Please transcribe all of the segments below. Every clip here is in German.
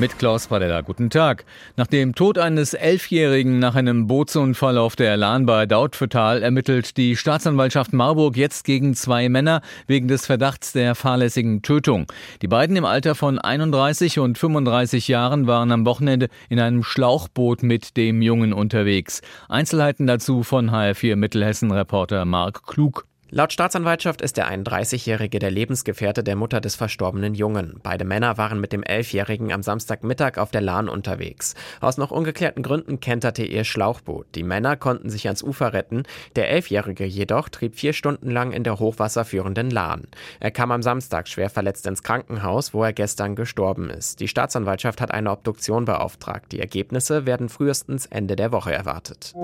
Mit Klaus Padella, guten Tag. Nach dem Tod eines Elfjährigen nach einem Bootsunfall auf der Lahn bei Dautphetal ermittelt die Staatsanwaltschaft Marburg jetzt gegen zwei Männer wegen des Verdachts der fahrlässigen Tötung. Die beiden im Alter von 31 und 35 Jahren waren am Wochenende in einem Schlauchboot mit dem Jungen unterwegs. Einzelheiten dazu von HR4 Mittelhessen-Reporter Marc Klug. Laut Staatsanwaltschaft ist der 31-Jährige der Lebensgefährte der Mutter des verstorbenen Jungen. Beide Männer waren mit dem 11-Jährigen am Samstagmittag auf der Lahn unterwegs. Aus noch ungeklärten Gründen kenterte ihr Schlauchboot. Die Männer konnten sich ans Ufer retten. Der 11-Jährige jedoch trieb vier Stunden lang in der hochwasserführenden Lahn. Er kam am Samstag schwer verletzt ins Krankenhaus, wo er gestern gestorben ist. Die Staatsanwaltschaft hat eine Obduktion beauftragt. Die Ergebnisse werden frühestens Ende der Woche erwartet.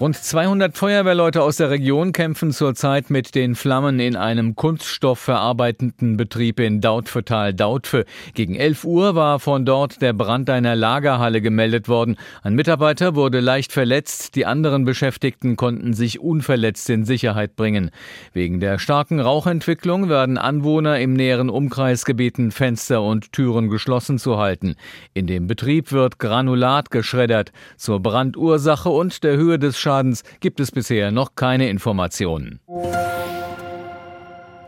Rund 200 Feuerwehrleute aus der Region kämpfen zurzeit mit den Flammen in einem kunststoffverarbeitenden Betrieb in Dautphetal-Dautphe. Gegen 11 Uhr war von dort der Brand einer Lagerhalle gemeldet worden. Ein Mitarbeiter wurde leicht verletzt, die anderen Beschäftigten konnten sich unverletzt in Sicherheit bringen. Wegen der starken Rauchentwicklung werden Anwohner im näheren Umkreis gebeten, Fenster und Türen geschlossen zu halten. In dem Betrieb wird Granulat geschreddert. Zur Brandursache und der Höhe des Schadens gibt es bisher noch keine Informationen.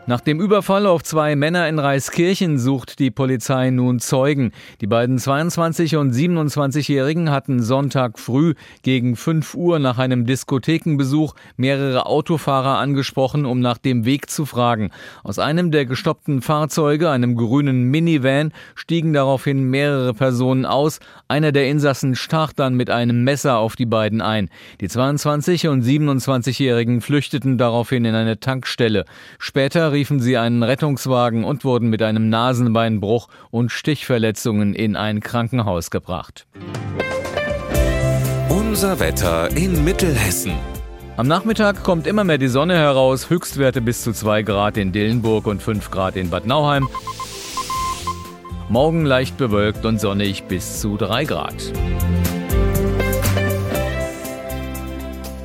Nach dem Überfall auf zwei Männer in Reiskirchen sucht die Polizei nun Zeugen. Die beiden 22 und 27-Jährigen hatten Sonntag früh gegen 5 Uhr nach einem Diskothekenbesuch mehrere Autofahrer angesprochen, um nach dem Weg zu fragen. Aus einem der gestoppten Fahrzeuge, einem grünen Minivan, stiegen daraufhin mehrere Personen aus. Einer der Insassen stach dann mit einem Messer auf die beiden ein. Die 22 und 27-Jährigen flüchteten daraufhin in eine Tankstelle. Später riefen sie einen Rettungswagen und wurden mit einem Nasenbeinbruch und Stichverletzungen in ein Krankenhaus gebracht. Unser Wetter in Mittelhessen. Am Nachmittag kommt immer mehr die Sonne heraus, Höchstwerte bis zu 2 Grad in Dillenburg und 5 Grad in Bad Nauheim. Morgen leicht bewölkt und sonnig bis zu 3 Grad.